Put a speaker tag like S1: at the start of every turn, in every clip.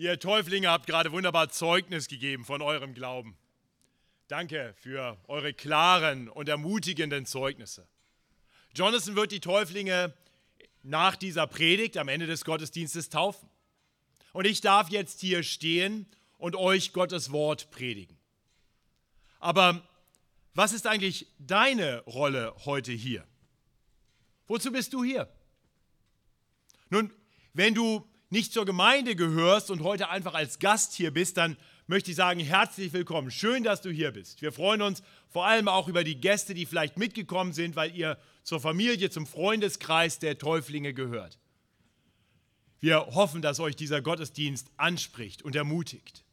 S1: Ihr Täuflinge habt gerade wunderbar Zeugnis gegeben von eurem Glauben. Danke für eure klaren und ermutigenden Zeugnisse. Jonathan wird die Täuflinge nach dieser Predigt am Ende des Gottesdienstes taufen. Und ich darf jetzt hier stehen und euch Gottes Wort predigen. Aber was ist eigentlich deine Rolle heute hier? Wozu bist du hier? Nun, wenn du nicht zur Gemeinde gehörst und heute einfach als Gast hier bist, dann möchte ich sagen, herzlich willkommen. Schön, dass du hier bist. Wir freuen uns vor allem auch über die Gäste, die vielleicht mitgekommen sind, weil ihr zur Familie, zum Freundeskreis der Täuflinge gehört. Wir hoffen, dass euch dieser Gottesdienst anspricht und ermutigt.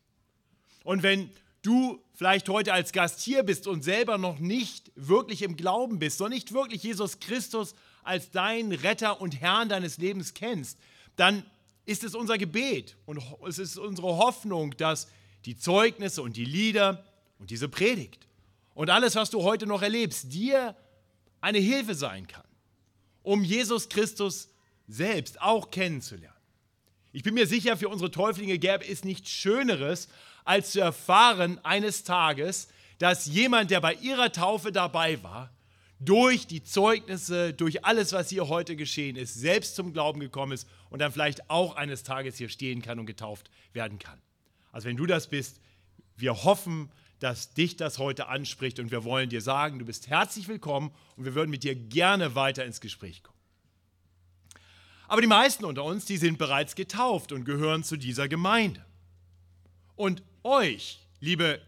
S1: Und wenn du vielleicht heute als Gast hier bist und selber noch nicht wirklich im Glauben bist, noch nicht wirklich Jesus Christus als deinen Retter und Herrn deines Lebens kennst, dann ist es unser Gebet und es ist unsere Hoffnung, dass die Zeugnisse und die Lieder und diese Predigt und alles, was du heute noch erlebst, dir eine Hilfe sein kann, um Jesus Christus selbst auch kennenzulernen. Ich bin mir sicher, für unsere Täuflinge gäbe es nichts Schöneres, als zu erfahren eines Tages, dass jemand, der bei ihrer Taufe dabei war, durch die Zeugnisse, durch alles, was hier heute geschehen ist, selbst zum Glauben gekommen ist und dann vielleicht auch eines Tages hier stehen kann und getauft werden kann. Also wenn du das bist, wir hoffen, dass dich das heute anspricht und wir wollen dir sagen, du bist herzlich willkommen und wir würden mit dir gerne weiter ins Gespräch kommen. Aber die meisten unter uns, die sind bereits getauft und gehören zu dieser Gemeinde. Und euch, liebe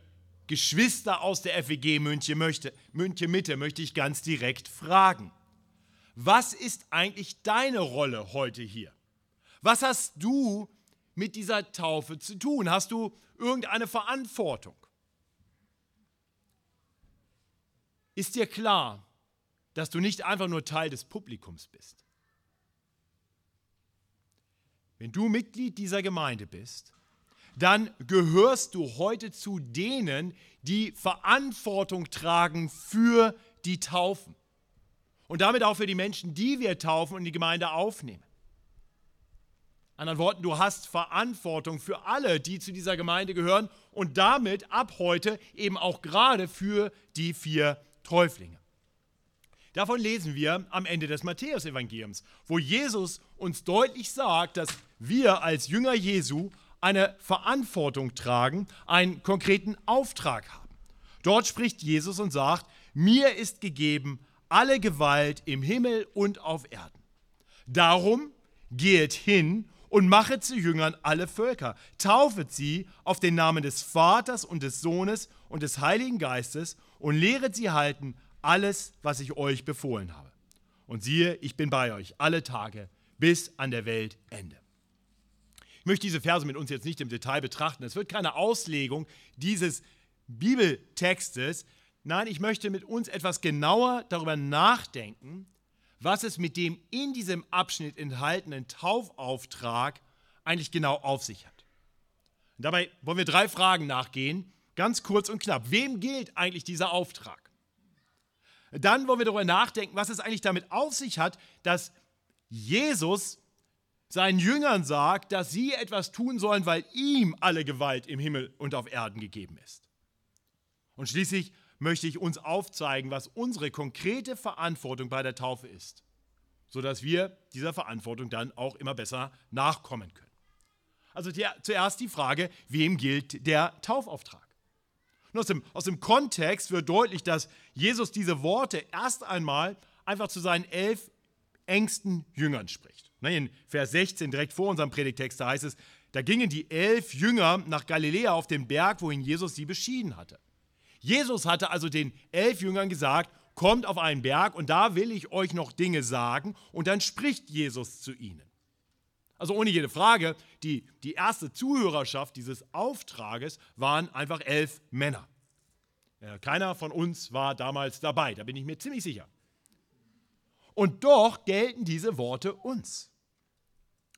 S1: Geschwister aus der FEG München, möchte, München Mitte, möchte ich ganz direkt fragen. Was ist eigentlich deine Rolle heute hier? Was hast du mit dieser Taufe zu tun? Hast du irgendeine Verantwortung? Ist dir klar, dass du nicht einfach nur Teil des Publikums bist? Wenn du Mitglied dieser Gemeinde bist, dann gehörst du heute zu denen, die Verantwortung tragen für die Taufen. Und damit auch für die Menschen, die wir taufen und die Gemeinde aufnehmen. Anderen Worten, du hast Verantwortung für alle, die zu dieser Gemeinde gehören und damit ab heute eben auch gerade für die vier Täuflinge. Davon lesen wir am Ende des Matthäusevangeliums, wo Jesus uns deutlich sagt, dass wir als Jünger Jesu eine Verantwortung tragen, einen konkreten Auftrag haben. Dort spricht Jesus und sagt, mir ist gegeben alle Gewalt im Himmel und auf Erden. Darum geht hin und machet zu Jüngern alle Völker, taufet sie auf den Namen des Vaters und des Sohnes und des Heiligen Geistes und lehret sie halten alles, was ich euch befohlen habe. Und siehe, ich bin bei euch alle Tage bis an der Weltende. Möchte diese Verse mit uns jetzt nicht im Detail betrachten. Es wird keine Auslegung dieses Bibeltextes. Nein, ich möchte mit uns etwas genauer darüber nachdenken, was es mit dem in diesem Abschnitt enthaltenen Taufauftrag eigentlich genau auf sich hat. Und dabei wollen wir drei Fragen nachgehen, ganz kurz und knapp. Wem gilt eigentlich dieser Auftrag? Dann wollen wir darüber nachdenken, was es eigentlich damit auf sich hat, dass Jesus seinen Jüngern sagt, dass sie etwas tun sollen, weil ihm alle Gewalt im Himmel und auf Erden gegeben ist. Und schließlich möchte ich uns aufzeigen, was unsere konkrete Verantwortung bei der Taufe ist, sodass wir dieser Verantwortung dann auch immer besser nachkommen können. Also die, zuerst die Frage, wem gilt der Taufauftrag? Und aus dem, aus dem Kontext wird deutlich, dass Jesus diese Worte erst einmal einfach zu seinen elf engsten Jüngern spricht. Ne, in Vers 16, direkt vor unserem Predigtext, da heißt es, da gingen die elf Jünger nach Galiläa auf den Berg, wohin Jesus sie beschieden hatte. Jesus hatte also den elf Jüngern gesagt, kommt auf einen Berg und da will ich euch noch Dinge sagen und dann spricht Jesus zu ihnen. Also ohne jede Frage, die, die erste Zuhörerschaft dieses Auftrages waren einfach elf Männer. Keiner von uns war damals dabei, da bin ich mir ziemlich sicher. Und doch gelten diese Worte uns.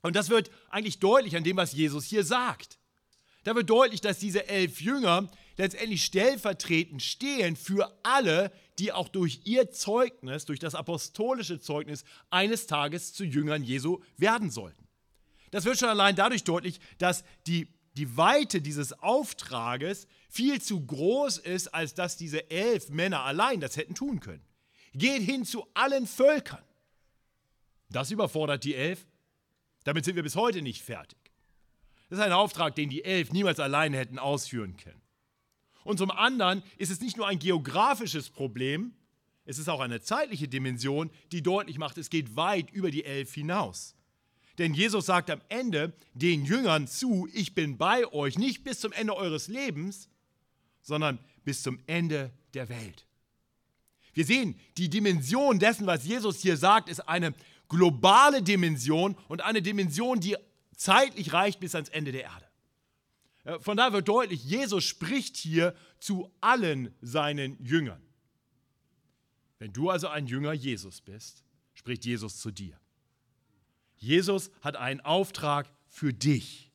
S1: Und das wird eigentlich deutlich an dem, was Jesus hier sagt. Da wird deutlich, dass diese elf Jünger letztendlich stellvertretend stehen für alle, die auch durch ihr Zeugnis, durch das apostolische Zeugnis eines Tages zu Jüngern Jesu werden sollten. Das wird schon allein dadurch deutlich, dass die, die Weite dieses Auftrages viel zu groß ist, als dass diese elf Männer allein das hätten tun können. Geht hin zu allen Völkern. Das überfordert die elf. Damit sind wir bis heute nicht fertig. Das ist ein Auftrag, den die elf niemals alleine hätten ausführen können. Und zum anderen ist es nicht nur ein geografisches Problem, es ist auch eine zeitliche Dimension, die deutlich macht, es geht weit über die elf hinaus. Denn Jesus sagt am Ende den Jüngern zu, ich bin bei euch, nicht bis zum Ende eures Lebens, sondern bis zum Ende der Welt. Wir sehen, die Dimension dessen, was Jesus hier sagt, ist eine globale Dimension und eine Dimension, die zeitlich reicht bis ans Ende der Erde. Von daher wird deutlich, Jesus spricht hier zu allen seinen Jüngern. Wenn du also ein Jünger Jesus bist, spricht Jesus zu dir. Jesus hat einen Auftrag für dich.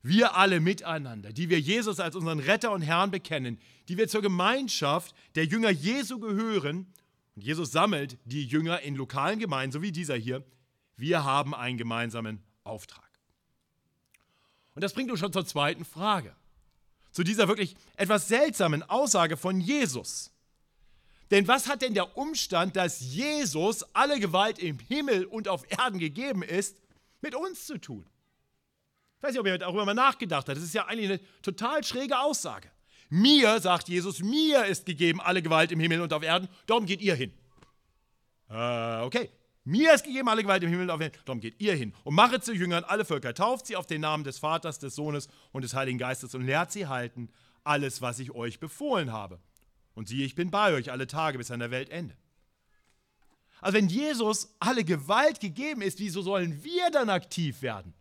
S1: Wir alle miteinander, die wir Jesus als unseren Retter und Herrn bekennen, die wir zur Gemeinschaft der Jünger Jesu gehören, und Jesus sammelt die Jünger in lokalen Gemeinden, so wie dieser hier, wir haben einen gemeinsamen Auftrag. Und das bringt uns schon zur zweiten Frage, zu dieser wirklich etwas seltsamen Aussage von Jesus. Denn was hat denn der Umstand, dass Jesus alle Gewalt im Himmel und auf Erden gegeben ist, mit uns zu tun? Ich weiß nicht, ob ihr darüber mal nachgedacht habt. Das ist ja eigentlich eine total schräge Aussage. Mir, sagt Jesus, mir ist gegeben alle Gewalt im Himmel und auf Erden, darum geht ihr hin. Äh, okay. Mir ist gegeben alle Gewalt im Himmel und auf Erden, darum geht ihr hin. Und machet zu Jüngern alle Völker, tauft sie auf den Namen des Vaters, des Sohnes und des Heiligen Geistes und lehrt sie halten alles, was ich euch befohlen habe. Und siehe, ich bin bei euch alle Tage bis an der Weltende. Also wenn Jesus alle Gewalt gegeben ist, wieso sollen wir dann aktiv werden?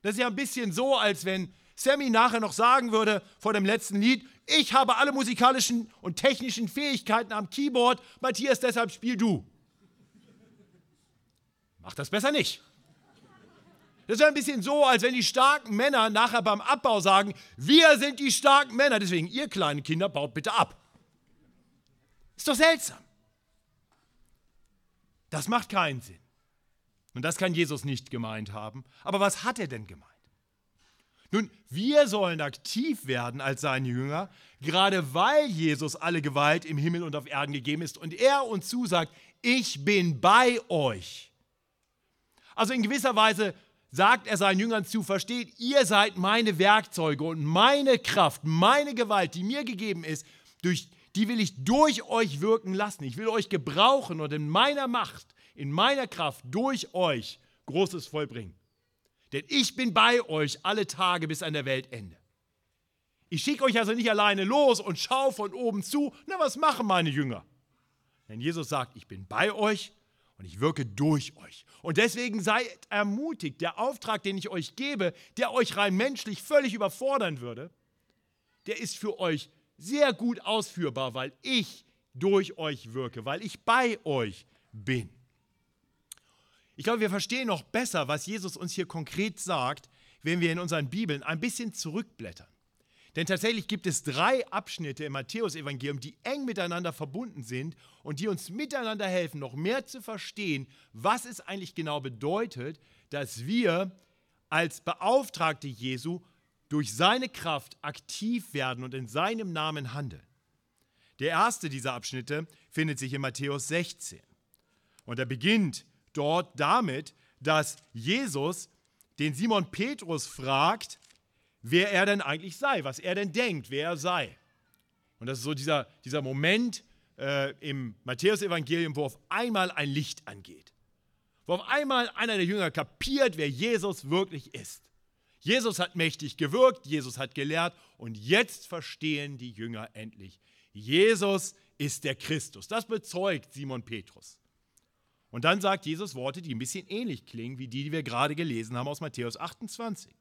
S1: Das ist ja ein bisschen so, als wenn Sammy nachher noch sagen würde vor dem letzten Lied, ich habe alle musikalischen und technischen Fähigkeiten am Keyboard, Matthias, deshalb spiel du. Mach das besser nicht. Das ist ein bisschen so, als wenn die starken Männer nachher beim Abbau sagen, wir sind die starken Männer, deswegen ihr kleinen Kinder baut bitte ab. Ist doch seltsam. Das macht keinen Sinn. Und das kann Jesus nicht gemeint haben. Aber was hat er denn gemeint? Nun, wir sollen aktiv werden als seine Jünger, gerade weil Jesus alle Gewalt im Himmel und auf Erden gegeben ist und er uns zusagt, ich bin bei euch. Also in gewisser Weise sagt er seinen Jüngern zu, versteht, ihr seid meine Werkzeuge und meine Kraft, meine Gewalt, die mir gegeben ist, durch, die will ich durch euch wirken lassen. Ich will euch gebrauchen und in meiner Macht, in meiner Kraft durch euch Großes vollbringen. Denn ich bin bei euch alle Tage bis an der Weltende. Ich schicke euch also nicht alleine los und schaue von oben zu. Na, was machen meine Jünger? Denn Jesus sagt, ich bin bei euch und ich wirke durch euch. Und deswegen seid ermutigt, der Auftrag, den ich euch gebe, der euch rein menschlich völlig überfordern würde, der ist für euch sehr gut ausführbar, weil ich durch euch wirke, weil ich bei euch bin. Ich glaube, wir verstehen noch besser, was Jesus uns hier konkret sagt, wenn wir in unseren Bibeln ein bisschen zurückblättern. Denn tatsächlich gibt es drei Abschnitte im Matthäusevangelium, die eng miteinander verbunden sind und die uns miteinander helfen, noch mehr zu verstehen, was es eigentlich genau bedeutet, dass wir als Beauftragte Jesu durch seine Kraft aktiv werden und in seinem Namen handeln. Der erste dieser Abschnitte findet sich in Matthäus 16. Und er beginnt dort damit, dass Jesus den Simon Petrus fragt, wer er denn eigentlich sei, was er denn denkt, wer er sei. Und das ist so dieser, dieser Moment äh, im Matthäusevangelium, wo auf einmal ein Licht angeht. Wo auf einmal einer der Jünger kapiert, wer Jesus wirklich ist. Jesus hat mächtig gewirkt, Jesus hat gelehrt und jetzt verstehen die Jünger endlich. Jesus ist der Christus. Das bezeugt Simon Petrus. Und dann sagt Jesus Worte, die ein bisschen ähnlich klingen wie die, die wir gerade gelesen haben aus Matthäus 28.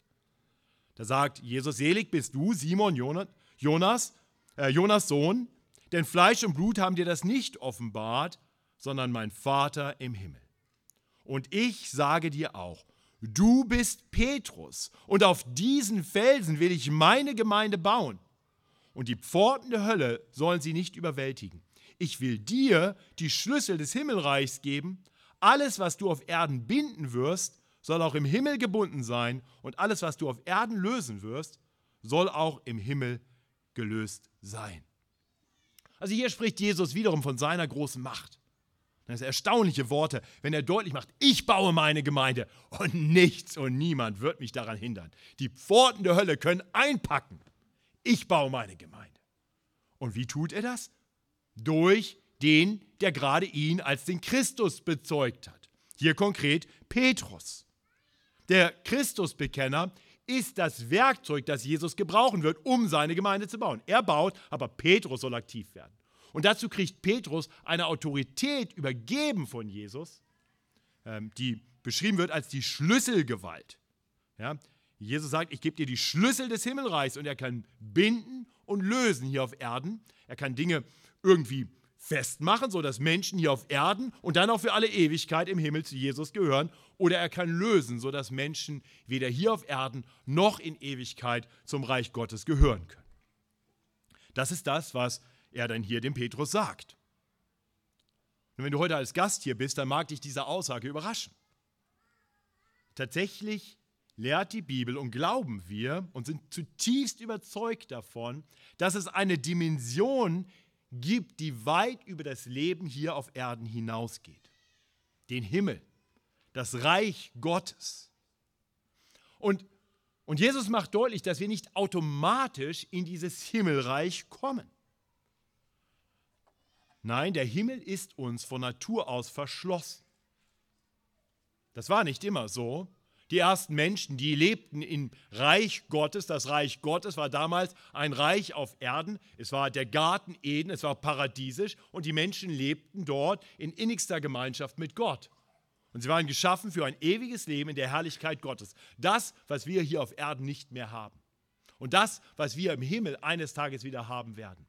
S1: Da sagt Jesus, selig bist du, Simon Jonas, äh, Jonas Sohn, denn Fleisch und Blut haben dir das nicht offenbart, sondern mein Vater im Himmel. Und ich sage dir auch, du bist Petrus, und auf diesen Felsen will ich meine Gemeinde bauen. Und die Pforten der Hölle sollen sie nicht überwältigen. Ich will dir die Schlüssel des Himmelreichs geben. Alles, was du auf Erden binden wirst, soll auch im Himmel gebunden sein und alles, was du auf Erden lösen wirst, soll auch im Himmel gelöst sein. Also hier spricht Jesus wiederum von seiner großen Macht. Das sind erstaunliche Worte, wenn er deutlich macht, ich baue meine Gemeinde und nichts und niemand wird mich daran hindern. Die Pforten der Hölle können einpacken. Ich baue meine Gemeinde. Und wie tut er das? Durch den, der gerade ihn als den Christus bezeugt hat. Hier konkret Petrus. Der Christusbekenner ist das Werkzeug, das Jesus gebrauchen wird, um seine Gemeinde zu bauen. Er baut, aber Petrus soll aktiv werden. Und dazu kriegt Petrus eine Autorität übergeben von Jesus, ähm, die beschrieben wird als die Schlüsselgewalt. Ja? Jesus sagt, ich gebe dir die Schlüssel des Himmelreichs und er kann binden und lösen hier auf Erden. Er kann Dinge irgendwie festmachen, sodass Menschen hier auf Erden und dann auch für alle Ewigkeit im Himmel zu Jesus gehören. Oder er kann lösen, sodass Menschen weder hier auf Erden noch in Ewigkeit zum Reich Gottes gehören können. Das ist das, was er dann hier dem Petrus sagt. Und wenn du heute als Gast hier bist, dann mag dich diese Aussage überraschen. Tatsächlich lehrt die Bibel und glauben wir und sind zutiefst überzeugt davon, dass es eine Dimension gibt, die weit über das Leben hier auf Erden hinausgeht. Den Himmel, das Reich Gottes. Und, und Jesus macht deutlich, dass wir nicht automatisch in dieses Himmelreich kommen. Nein, der Himmel ist uns von Natur aus verschlossen. Das war nicht immer so. Die ersten Menschen, die lebten im Reich Gottes. Das Reich Gottes war damals ein Reich auf Erden. Es war der Garten Eden, es war paradiesisch und die Menschen lebten dort in innigster Gemeinschaft mit Gott. Und sie waren geschaffen für ein ewiges Leben in der Herrlichkeit Gottes. Das, was wir hier auf Erden nicht mehr haben. Und das, was wir im Himmel eines Tages wieder haben werden.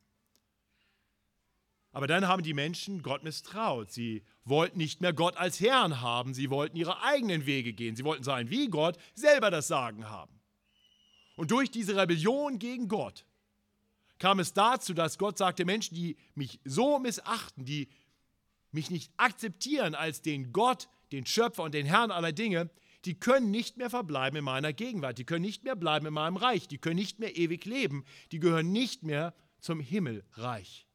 S1: Aber dann haben die Menschen Gott misstraut. Sie wollten nicht mehr Gott als Herrn haben, sie wollten ihre eigenen Wege gehen. Sie wollten sein wie Gott, selber das Sagen haben. Und durch diese Rebellion gegen Gott kam es dazu, dass Gott sagte, Menschen, die mich so missachten, die mich nicht akzeptieren als den Gott, den Schöpfer und den Herrn aller Dinge, die können nicht mehr verbleiben in meiner Gegenwart, die können nicht mehr bleiben in meinem Reich, die können nicht mehr ewig leben, die gehören nicht mehr zum Himmelreich.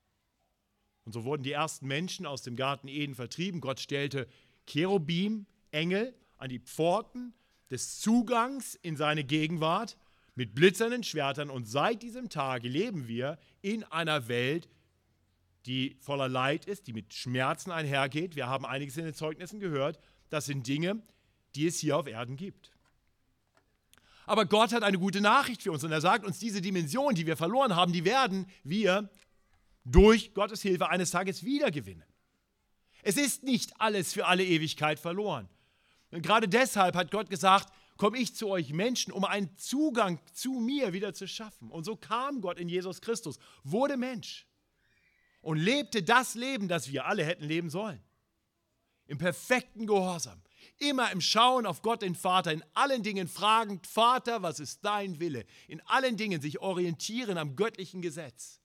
S1: Und so wurden die ersten Menschen aus dem Garten Eden vertrieben. Gott stellte Cherubim, Engel, an die Pforten des Zugangs in seine Gegenwart mit blitzernden Schwertern. Und seit diesem Tage leben wir in einer Welt, die voller Leid ist, die mit Schmerzen einhergeht. Wir haben einiges in den Zeugnissen gehört. Das sind Dinge, die es hier auf Erden gibt. Aber Gott hat eine gute Nachricht für uns und er sagt uns, diese Dimension, die wir verloren haben, die werden wir durch Gottes Hilfe eines Tages wiedergewinnen. Es ist nicht alles für alle Ewigkeit verloren. Und gerade deshalb hat Gott gesagt, komme ich zu euch Menschen, um einen Zugang zu mir wieder zu schaffen. Und so kam Gott in Jesus Christus, wurde Mensch und lebte das Leben, das wir alle hätten leben sollen. Im perfekten Gehorsam, immer im Schauen auf Gott den Vater, in allen Dingen fragend, Vater, was ist dein Wille? In allen Dingen sich orientieren am göttlichen Gesetz.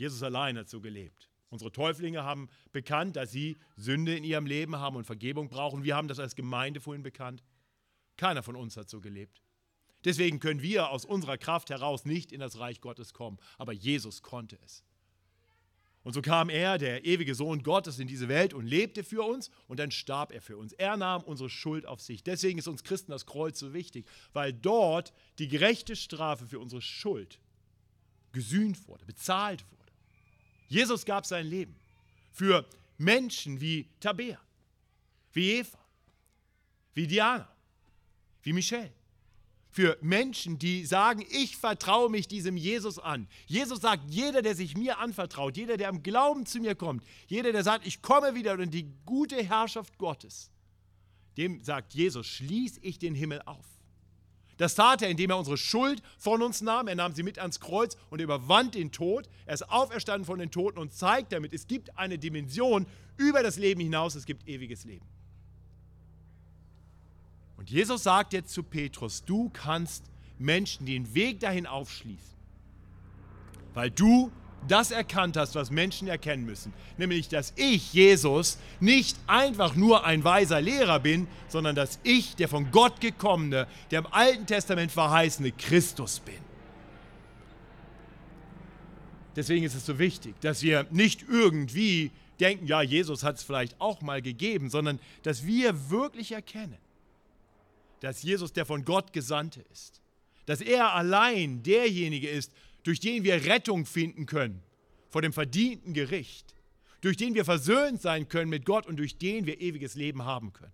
S1: Jesus allein hat so gelebt. Unsere Täuflinge haben bekannt, dass sie Sünde in ihrem Leben haben und Vergebung brauchen. Wir haben das als Gemeinde vorhin bekannt. Keiner von uns hat so gelebt. Deswegen können wir aus unserer Kraft heraus nicht in das Reich Gottes kommen. Aber Jesus konnte es. Und so kam er, der ewige Sohn Gottes, in diese Welt und lebte für uns und dann starb er für uns. Er nahm unsere Schuld auf sich. Deswegen ist uns Christen das Kreuz so wichtig, weil dort die gerechte Strafe für unsere Schuld gesühnt wurde, bezahlt wurde. Jesus gab sein Leben für Menschen wie Tabea, wie Eva, wie Diana, wie Michelle. Für Menschen, die sagen, ich vertraue mich diesem Jesus an. Jesus sagt, jeder, der sich mir anvertraut, jeder, der am Glauben zu mir kommt, jeder, der sagt, ich komme wieder in die gute Herrschaft Gottes, dem sagt Jesus, schließe ich den Himmel auf. Das tat er, indem er unsere Schuld von uns nahm. Er nahm sie mit ans Kreuz und überwand den Tod. Er ist auferstanden von den Toten und zeigt damit, es gibt eine Dimension über das Leben hinaus, es gibt ewiges Leben. Und Jesus sagt jetzt zu Petrus, du kannst Menschen den Weg dahin aufschließen, weil du das erkannt hast, was Menschen erkennen müssen, nämlich dass ich, Jesus, nicht einfach nur ein weiser Lehrer bin, sondern dass ich der von Gott gekommene, der im Alten Testament verheißene Christus bin. Deswegen ist es so wichtig, dass wir nicht irgendwie denken, ja, Jesus hat es vielleicht auch mal gegeben, sondern dass wir wirklich erkennen, dass Jesus der von Gott Gesandte ist, dass er allein derjenige ist, durch den wir Rettung finden können vor dem verdienten Gericht, durch den wir versöhnt sein können mit Gott und durch den wir ewiges Leben haben können.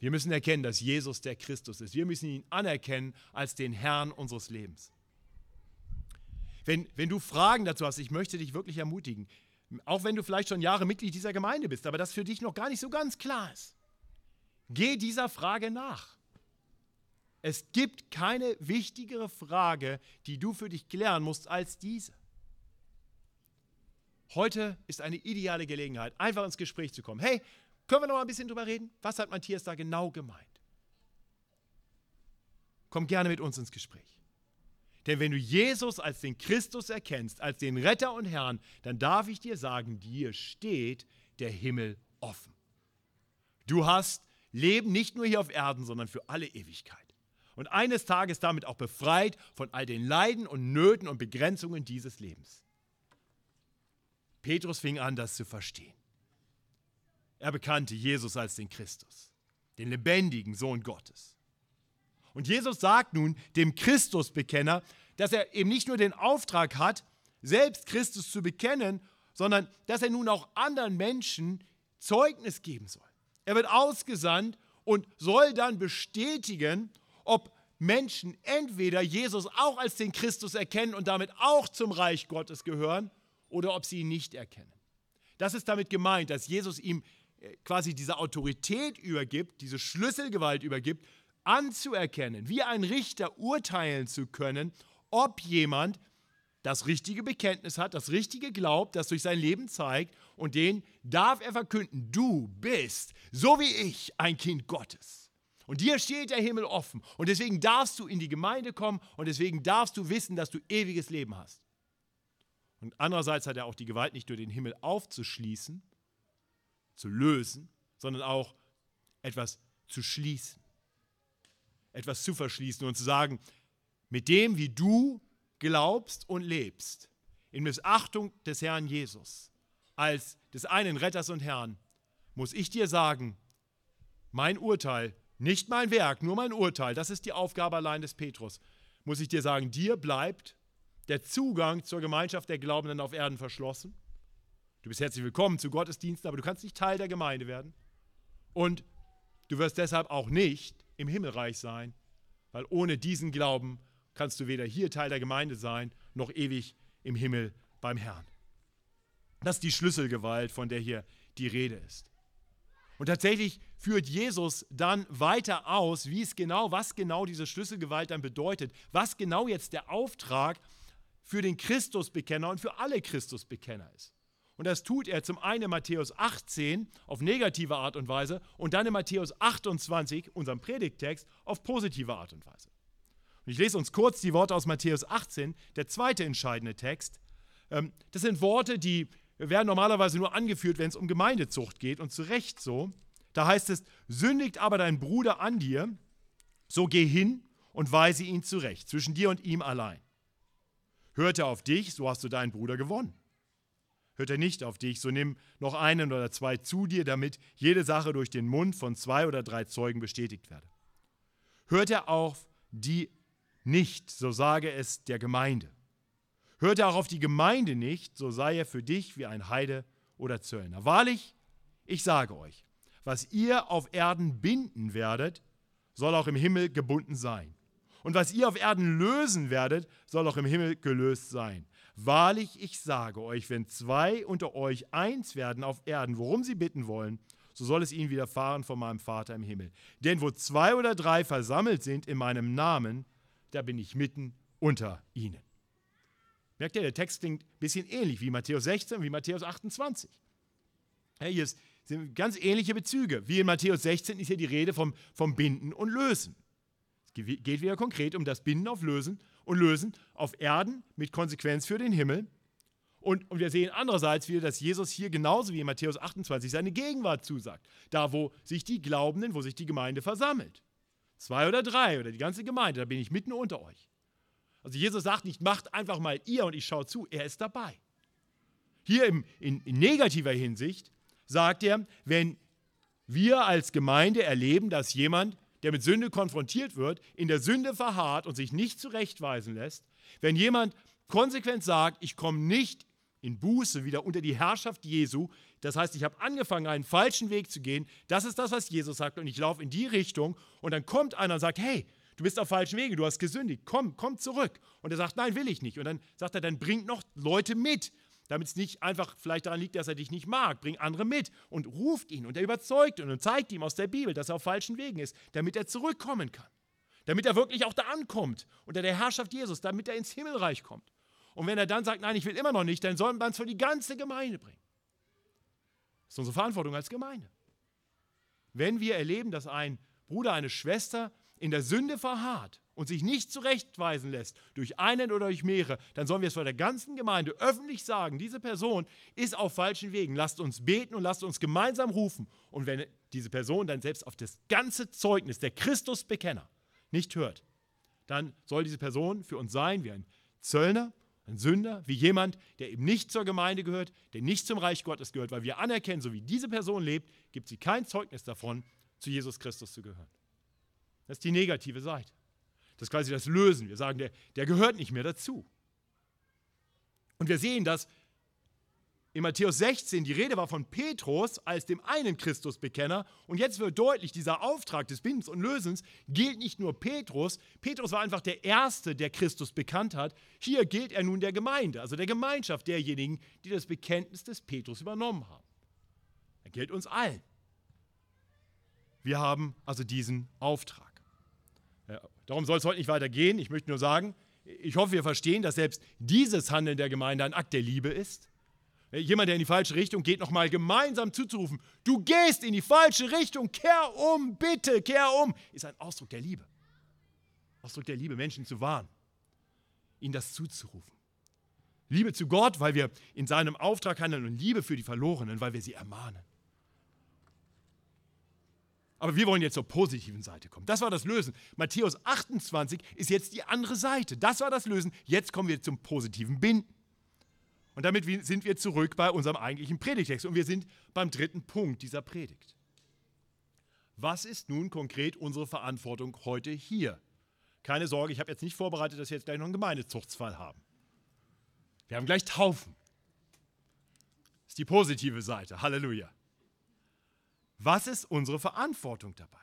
S1: Wir müssen erkennen, dass Jesus der Christus ist. Wir müssen ihn anerkennen als den Herrn unseres Lebens. Wenn, wenn du Fragen dazu hast, ich möchte dich wirklich ermutigen, auch wenn du vielleicht schon Jahre Mitglied dieser Gemeinde bist, aber das für dich noch gar nicht so ganz klar ist, geh dieser Frage nach. Es gibt keine wichtigere Frage, die du für dich klären musst, als diese. Heute ist eine ideale Gelegenheit, einfach ins Gespräch zu kommen. Hey, können wir noch mal ein bisschen drüber reden? Was hat Matthias da genau gemeint? Komm gerne mit uns ins Gespräch. Denn wenn du Jesus als den Christus erkennst, als den Retter und Herrn, dann darf ich dir sagen, dir steht der Himmel offen. Du hast Leben nicht nur hier auf Erden, sondern für alle Ewigkeit und eines Tages damit auch befreit von all den Leiden und Nöten und Begrenzungen dieses Lebens. Petrus fing an, das zu verstehen. Er bekannte Jesus als den Christus, den lebendigen Sohn Gottes. Und Jesus sagt nun dem Christusbekenner, dass er eben nicht nur den Auftrag hat, selbst Christus zu bekennen, sondern dass er nun auch anderen Menschen Zeugnis geben soll. Er wird ausgesandt und soll dann bestätigen, ob Menschen entweder Jesus auch als den Christus erkennen und damit auch zum Reich Gottes gehören oder ob sie ihn nicht erkennen. Das ist damit gemeint, dass Jesus ihm äh, quasi diese Autorität übergibt, diese Schlüsselgewalt übergibt, anzuerkennen, wie ein Richter urteilen zu können, ob jemand das richtige Bekenntnis hat, das richtige glaubt, das durch sein Leben zeigt und den darf er verkünden, du bist, so wie ich, ein Kind Gottes. Und dir steht der Himmel offen. Und deswegen darfst du in die Gemeinde kommen und deswegen darfst du wissen, dass du ewiges Leben hast. Und andererseits hat er auch die Gewalt, nicht nur den Himmel aufzuschließen, zu lösen, sondern auch etwas zu schließen. Etwas zu verschließen und zu sagen, mit dem, wie du glaubst und lebst, in Missachtung des Herrn Jesus, als des einen Retters und Herrn, muss ich dir sagen, mein Urteil nicht mein Werk, nur mein Urteil. Das ist die Aufgabe allein des Petrus. Muss ich dir sagen, dir bleibt der Zugang zur Gemeinschaft der Glaubenden auf Erden verschlossen. Du bist herzlich willkommen zu Gottesdiensten, aber du kannst nicht Teil der Gemeinde werden. Und du wirst deshalb auch nicht im Himmelreich sein, weil ohne diesen Glauben kannst du weder hier Teil der Gemeinde sein, noch ewig im Himmel beim Herrn. Das ist die Schlüsselgewalt, von der hier die Rede ist. Und tatsächlich führt Jesus dann weiter aus, wie es genau, was genau diese Schlüsselgewalt dann bedeutet, was genau jetzt der Auftrag für den Christusbekenner und für alle Christusbekenner ist. Und das tut er zum einen in Matthäus 18 auf negative Art und Weise und dann in Matthäus 28, unserem Predigttext, auf positive Art und Weise. Und ich lese uns kurz die Worte aus Matthäus 18, der zweite entscheidende Text. Ähm, das sind Worte, die werden normalerweise nur angeführt, wenn es um Gemeindezucht geht und zu Recht so. Da heißt es, sündigt aber dein Bruder an dir, so geh hin und weise ihn zurecht, zwischen dir und ihm allein. Hört er auf dich, so hast du deinen Bruder gewonnen. Hört er nicht auf dich, so nimm noch einen oder zwei zu dir, damit jede Sache durch den Mund von zwei oder drei Zeugen bestätigt werde. Hört er auf die nicht, so sage es der Gemeinde. Hört er auch auf die Gemeinde nicht, so sei er für dich wie ein Heide oder Zöllner. Wahrlich, ich sage euch, was ihr auf Erden binden werdet, soll auch im Himmel gebunden sein. Und was ihr auf Erden lösen werdet, soll auch im Himmel gelöst sein. Wahrlich, ich sage euch, wenn zwei unter euch eins werden auf Erden, worum sie bitten wollen, so soll es ihnen widerfahren von meinem Vater im Himmel. Denn wo zwei oder drei versammelt sind in meinem Namen, da bin ich mitten unter ihnen. Merkt ihr, der Text klingt ein bisschen ähnlich wie Matthäus 16, wie Matthäus 28. Hey, hier sind ganz ähnliche Bezüge. Wie in Matthäus 16 ist hier die Rede vom, vom Binden und Lösen. Es geht wieder konkret um das Binden auf Lösen und Lösen auf Erden mit Konsequenz für den Himmel. Und, und wir sehen andererseits wieder, dass Jesus hier genauso wie in Matthäus 28 seine Gegenwart zusagt. Da, wo sich die Glaubenden, wo sich die Gemeinde versammelt. Zwei oder drei oder die ganze Gemeinde, da bin ich mitten unter euch. Also Jesus sagt nicht, macht einfach mal ihr und ich schaue zu. Er ist dabei. Hier im, in, in negativer Hinsicht sagt er, wenn wir als Gemeinde erleben, dass jemand, der mit Sünde konfrontiert wird, in der Sünde verharrt und sich nicht zurechtweisen lässt, wenn jemand konsequent sagt, ich komme nicht in Buße wieder unter die Herrschaft Jesu, das heißt, ich habe angefangen, einen falschen Weg zu gehen, das ist das, was Jesus sagt, und ich laufe in die Richtung, und dann kommt einer und sagt, hey, du bist auf falschen Wege, du hast gesündigt, komm, komm zurück. Und er sagt, nein, will ich nicht. Und dann sagt er, dann bringt noch Leute mit, damit es nicht einfach vielleicht daran liegt, dass er dich nicht mag. Bring andere mit und ruft ihn und er überzeugt ihn und zeigt ihm aus der Bibel, dass er auf falschen Wegen ist, damit er zurückkommen kann. Damit er wirklich auch da ankommt, unter der Herrschaft Jesus, damit er ins Himmelreich kommt. Und wenn er dann sagt, nein, ich will immer noch nicht, dann soll man es für die ganze Gemeinde bringen. Das ist unsere Verantwortung als Gemeinde. Wenn wir erleben, dass ein Bruder, eine Schwester in der Sünde verharrt und sich nicht zurechtweisen lässt durch einen oder durch mehrere, dann sollen wir es vor der ganzen Gemeinde öffentlich sagen, diese Person ist auf falschen Wegen. Lasst uns beten und lasst uns gemeinsam rufen. Und wenn diese Person dann selbst auf das ganze Zeugnis der Christusbekenner nicht hört, dann soll diese Person für uns sein wie ein Zöllner, ein Sünder, wie jemand, der eben nicht zur Gemeinde gehört, der nicht zum Reich Gottes gehört, weil wir anerkennen, so wie diese Person lebt, gibt sie kein Zeugnis davon, zu Jesus Christus zu gehören. Das ist die negative Seite. Das ist quasi das Lösen. Wir sagen, der, der gehört nicht mehr dazu. Und wir sehen, dass in Matthäus 16 die Rede war von Petrus als dem einen Christusbekenner. Und jetzt wird deutlich, dieser Auftrag des Bindens und Lösens gilt nicht nur Petrus. Petrus war einfach der Erste, der Christus bekannt hat. Hier gilt er nun der Gemeinde, also der Gemeinschaft derjenigen, die das Bekenntnis des Petrus übernommen haben. Er gilt uns allen. Wir haben also diesen Auftrag. Darum soll es heute nicht weitergehen. Ich möchte nur sagen, ich hoffe, wir verstehen, dass selbst dieses Handeln der Gemeinde ein Akt der Liebe ist. Jemand, der in die falsche Richtung geht, nochmal gemeinsam zuzurufen, du gehst in die falsche Richtung, kehr um, bitte, kehr um, ist ein Ausdruck der Liebe. Ausdruck der Liebe, Menschen zu warnen, ihnen das zuzurufen. Liebe zu Gott, weil wir in seinem Auftrag handeln und Liebe für die Verlorenen, weil wir sie ermahnen. Aber wir wollen jetzt zur positiven Seite kommen. Das war das Lösen. Matthäus 28 ist jetzt die andere Seite. Das war das Lösen. Jetzt kommen wir zum positiven Binden. Und damit sind wir zurück bei unserem eigentlichen Predigtext. Und wir sind beim dritten Punkt dieser Predigt. Was ist nun konkret unsere Verantwortung heute hier? Keine Sorge, ich habe jetzt nicht vorbereitet, dass wir jetzt gleich noch einen Gemeindezuchtsfall haben. Wir haben gleich Taufen. Das ist die positive Seite. Halleluja. Was ist unsere Verantwortung dabei?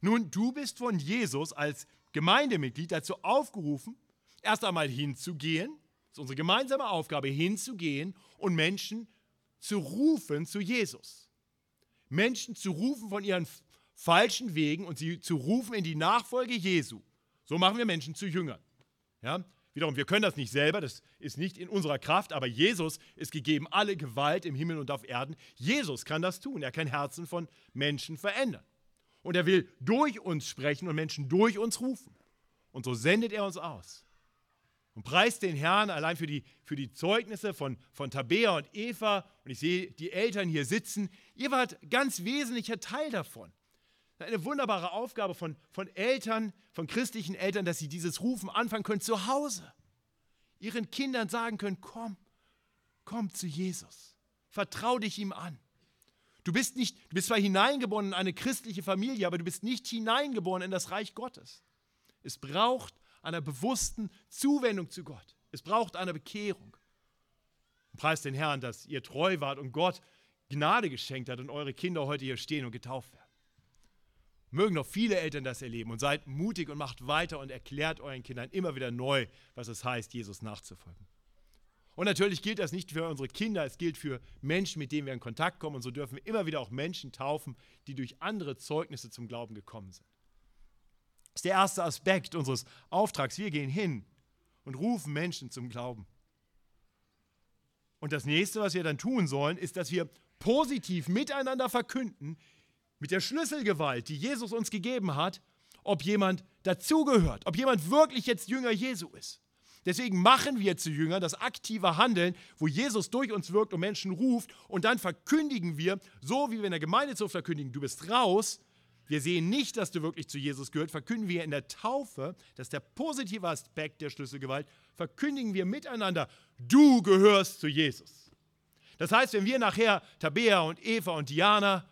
S1: Nun, du bist von Jesus als Gemeindemitglied dazu aufgerufen, erst einmal hinzugehen, das ist unsere gemeinsame Aufgabe, hinzugehen und Menschen zu rufen zu Jesus. Menschen zu rufen von ihren falschen Wegen und sie zu rufen in die Nachfolge Jesu. So machen wir Menschen zu Jüngern. Ja? Wiederum, wir können das nicht selber, das ist nicht in unserer Kraft, aber Jesus ist gegeben alle Gewalt im Himmel und auf Erden. Jesus kann das tun. Er kann Herzen von Menschen verändern. Und er will durch uns sprechen und Menschen durch uns rufen. Und so sendet er uns aus. Und preist den Herrn allein für die, für die Zeugnisse von, von Tabea und Eva. Und ich sehe die Eltern hier sitzen. Ihr wart ganz wesentlicher Teil davon. Eine wunderbare Aufgabe von, von Eltern, von christlichen Eltern, dass sie dieses Rufen anfangen können zu Hause. Ihren Kindern sagen können, komm, komm zu Jesus. Vertrau dich ihm an. Du bist, nicht, du bist zwar hineingeboren in eine christliche Familie, aber du bist nicht hineingeboren in das Reich Gottes. Es braucht eine bewussten Zuwendung zu Gott. Es braucht eine Bekehrung. Preist den Herrn, dass ihr treu wart und Gott Gnade geschenkt hat und eure Kinder heute hier stehen und getauft werden. Mögen noch viele Eltern das erleben und seid mutig und macht weiter und erklärt euren Kindern immer wieder neu, was es heißt, Jesus nachzufolgen. Und natürlich gilt das nicht für unsere Kinder, es gilt für Menschen, mit denen wir in Kontakt kommen. Und so dürfen wir immer wieder auch Menschen taufen, die durch andere Zeugnisse zum Glauben gekommen sind. Das ist der erste Aspekt unseres Auftrags. Wir gehen hin und rufen Menschen zum Glauben. Und das nächste, was wir dann tun sollen, ist, dass wir positiv miteinander verkünden, mit der Schlüsselgewalt, die Jesus uns gegeben hat, ob jemand dazugehört, ob jemand wirklich jetzt Jünger Jesu ist. Deswegen machen wir zu Jüngern das aktive Handeln, wo Jesus durch uns wirkt und Menschen ruft und dann verkündigen wir, so wie wir in der Gemeinde zu verkündigen, du bist raus, wir sehen nicht, dass du wirklich zu Jesus gehört, verkündigen wir in der Taufe, das ist der positive Aspekt der Schlüsselgewalt, verkündigen wir miteinander, du gehörst zu Jesus. Das heißt, wenn wir nachher Tabea und Eva und Diana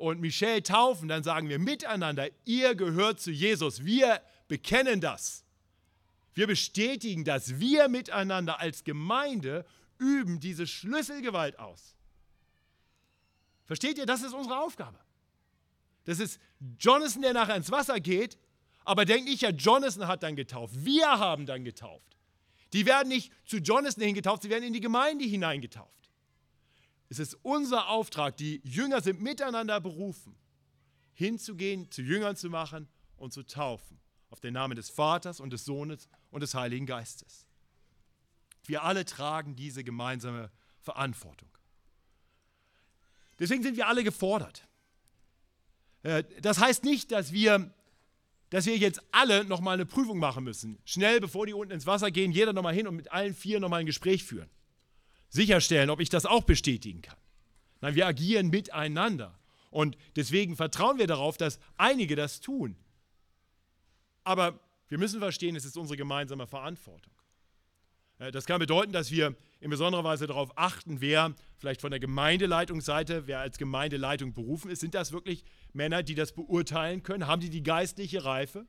S1: und Michelle taufen, dann sagen wir miteinander, ihr gehört zu Jesus. Wir bekennen das. Wir bestätigen das. Wir miteinander als Gemeinde üben diese Schlüsselgewalt aus. Versteht ihr? Das ist unsere Aufgabe. Das ist Jonathan, der nachher ins Wasser geht, aber denkt nicht, ja, Jonathan hat dann getauft. Wir haben dann getauft. Die werden nicht zu Jonathan hingetauft, sie werden in die Gemeinde hineingetauft. Es ist unser Auftrag, die Jünger sind miteinander berufen, hinzugehen, zu Jüngern zu machen und zu taufen. Auf den Namen des Vaters und des Sohnes und des Heiligen Geistes. Wir alle tragen diese gemeinsame Verantwortung. Deswegen sind wir alle gefordert. Äh, das heißt nicht, dass wir, dass wir jetzt alle nochmal eine Prüfung machen müssen. Schnell, bevor die unten ins Wasser gehen, jeder nochmal hin und mit allen vier nochmal ein Gespräch führen. Sicherstellen, ob ich das auch bestätigen kann. Nein, wir agieren miteinander. Und deswegen vertrauen wir darauf, dass einige das tun. Aber wir müssen verstehen, es ist unsere gemeinsame Verantwortung. Äh, das kann bedeuten, dass wir in besonderer Weise darauf achten, wer vielleicht von der Gemeindeleitungsseite, wer als Gemeindeleitung berufen ist, sind das wirklich Männer, die das beurteilen können? Haben die die geistliche Reife?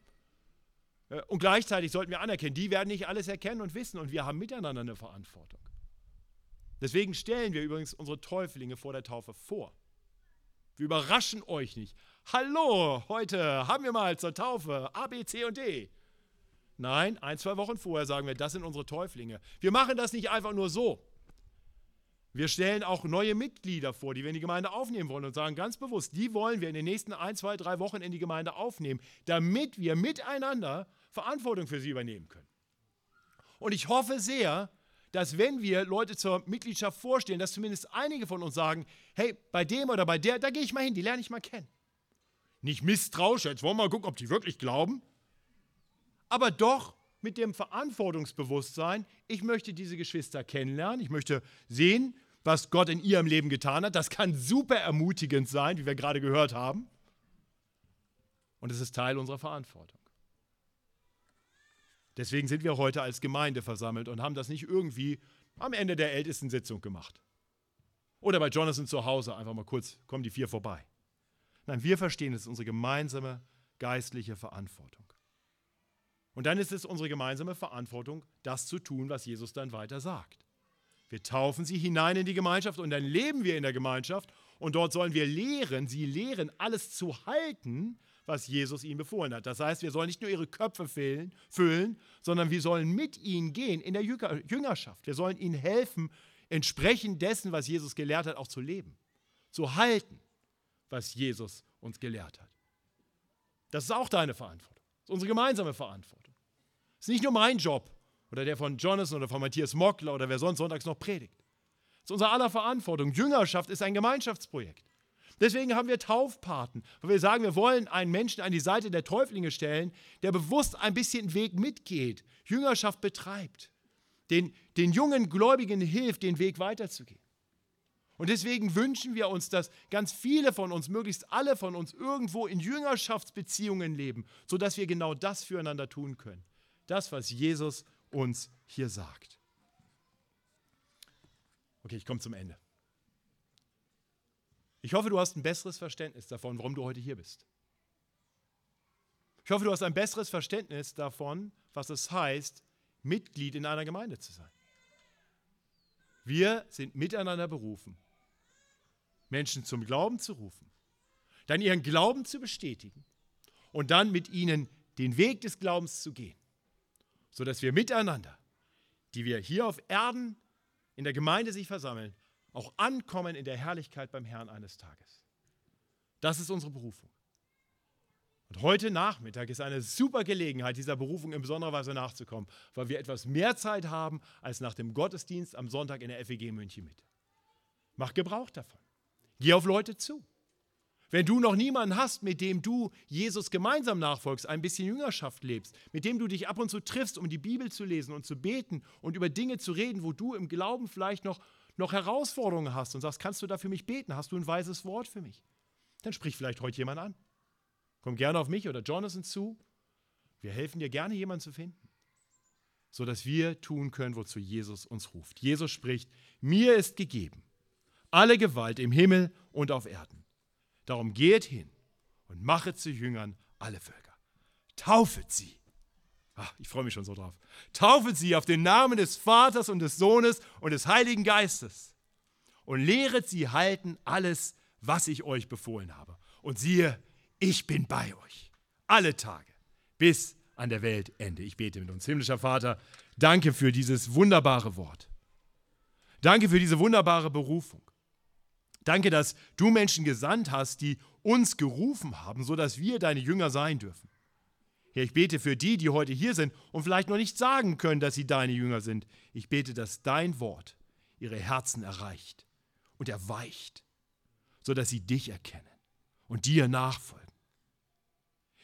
S1: Äh, und gleichzeitig sollten wir anerkennen, die werden nicht alles erkennen und wissen und wir haben miteinander eine Verantwortung. Deswegen stellen wir übrigens unsere Täuflinge vor der Taufe vor. Wir überraschen euch nicht. Hallo, heute haben wir mal zur Taufe A, B, C und D. Nein, ein, zwei Wochen vorher sagen wir, das sind unsere Täuflinge. Wir machen das nicht einfach nur so. Wir stellen auch neue Mitglieder vor, die wir in die Gemeinde aufnehmen wollen und sagen ganz bewusst, die wollen wir in den nächsten ein, zwei, drei Wochen in die Gemeinde aufnehmen, damit wir miteinander Verantwortung für sie übernehmen können. Und ich hoffe sehr, dass wenn wir Leute zur Mitgliedschaft vorstellen, dass zumindest einige von uns sagen, hey, bei dem oder bei der, da gehe ich mal hin, die lerne ich mal kennen. Nicht misstrauisch, jetzt wollen wir mal gucken, ob die wirklich glauben, aber doch mit dem Verantwortungsbewusstsein, ich möchte diese Geschwister kennenlernen, ich möchte sehen, was Gott in ihrem Leben getan hat. Das kann super ermutigend sein, wie wir gerade gehört haben. Und es ist Teil unserer Verantwortung. Deswegen sind wir heute als Gemeinde versammelt und haben das nicht irgendwie am Ende der ältesten Sitzung gemacht. Oder bei Jonathan zu Hause einfach mal kurz, kommen die vier vorbei. Nein, wir verstehen, es ist unsere gemeinsame geistliche Verantwortung. Und dann ist es unsere gemeinsame Verantwortung, das zu tun, was Jesus dann weiter sagt. Wir taufen sie hinein in die Gemeinschaft und dann leben wir in der Gemeinschaft und dort sollen wir lehren, sie lehren, alles zu halten, was Jesus ihnen befohlen hat. Das heißt, wir sollen nicht nur ihre Köpfe füllen, sondern wir sollen mit ihnen gehen in der Jüngerschaft. Wir sollen ihnen helfen, entsprechend dessen, was Jesus gelehrt hat, auch zu leben, zu halten, was Jesus uns gelehrt hat. Das ist auch deine Verantwortung. Das ist unsere gemeinsame Verantwortung. Das ist nicht nur mein Job oder der von Jonathan oder von Matthias Mockler oder wer sonst sonntags noch predigt. Das ist unser aller Verantwortung. Jüngerschaft ist ein Gemeinschaftsprojekt. Deswegen haben wir Taufpaten, weil wir sagen, wir wollen einen Menschen an die Seite der Täuflinge stellen, der bewusst ein bisschen Weg mitgeht, Jüngerschaft betreibt, den, den jungen Gläubigen hilft, den Weg weiterzugehen. Und deswegen wünschen wir uns, dass ganz viele von uns, möglichst alle von uns, irgendwo in Jüngerschaftsbeziehungen leben, sodass wir genau das füreinander tun können das, was Jesus uns hier sagt. Okay, ich komme zum Ende. Ich hoffe, du hast ein besseres Verständnis davon, warum du heute hier bist. Ich hoffe, du hast ein besseres Verständnis davon, was es heißt, Mitglied in einer Gemeinde zu sein. Wir sind miteinander berufen, Menschen zum Glauben zu rufen, dann ihren Glauben zu bestätigen und dann mit ihnen den Weg des Glaubens zu gehen sodass wir miteinander, die wir hier auf Erden in der Gemeinde sich versammeln, auch ankommen in der Herrlichkeit beim Herrn eines Tages. Das ist unsere Berufung. Und heute Nachmittag ist eine super Gelegenheit, dieser Berufung in besonderer Weise nachzukommen, weil wir etwas mehr Zeit haben als nach dem Gottesdienst am Sonntag in der FEG München mit. Mach Gebrauch davon. Geh auf Leute zu. Wenn du noch niemanden hast, mit dem du Jesus gemeinsam nachfolgst, ein bisschen Jüngerschaft lebst, mit dem du dich ab und zu triffst, um die Bibel zu lesen und zu beten und über Dinge zu reden, wo du im Glauben vielleicht noch, noch Herausforderungen hast und sagst, kannst du da für mich beten? Hast du ein weises Wort für mich? Dann sprich vielleicht heute jemand an. Komm gerne auf mich oder Jonathan zu. Wir helfen dir gerne, jemanden zu finden, sodass wir tun können, wozu Jesus uns ruft. Jesus spricht, mir ist gegeben alle Gewalt im Himmel und auf Erden. Darum geht hin und machet zu Jüngern alle Völker. Taufet sie. Ach, ich freue mich schon so drauf. Taufet sie auf den Namen des Vaters und des Sohnes und des Heiligen Geistes und lehret sie halten alles, was ich euch befohlen habe. Und siehe, ich bin bei euch alle Tage bis an der Weltende. Ich bete mit uns. Himmlischer Vater, danke für dieses wunderbare Wort. Danke für diese wunderbare Berufung. Danke, dass du Menschen gesandt hast, die uns gerufen haben, sodass wir deine Jünger sein dürfen. Herr, ich bete für die, die heute hier sind und vielleicht noch nicht sagen können, dass sie deine Jünger sind. Ich bete, dass dein Wort ihre Herzen erreicht und erweicht, sodass sie dich erkennen und dir nachfolgen.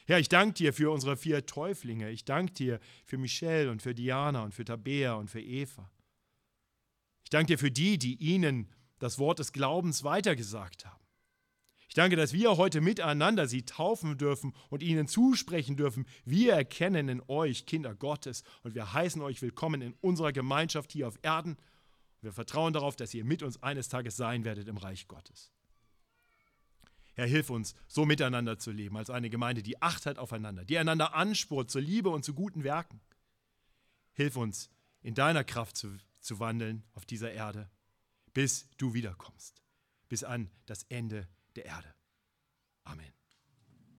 S1: Herr, ich danke dir für unsere vier Täuflinge. Ich danke dir für Michelle und für Diana und für Tabea und für Eva. Ich danke dir für die, die ihnen das Wort des Glaubens weitergesagt haben. Danke, dass wir heute miteinander sie taufen dürfen und ihnen zusprechen dürfen. Wir erkennen in euch Kinder Gottes und wir heißen euch willkommen in unserer Gemeinschaft hier auf Erden. Wir vertrauen darauf, dass ihr mit uns eines Tages sein werdet im Reich Gottes. Herr, hilf uns, so miteinander zu leben, als eine Gemeinde, die Acht hat aufeinander, die einander anspurt zur Liebe und zu guten Werken. Hilf uns, in deiner Kraft zu, zu wandeln auf dieser Erde bis du wiederkommst, bis an das Ende der Erde. Amen.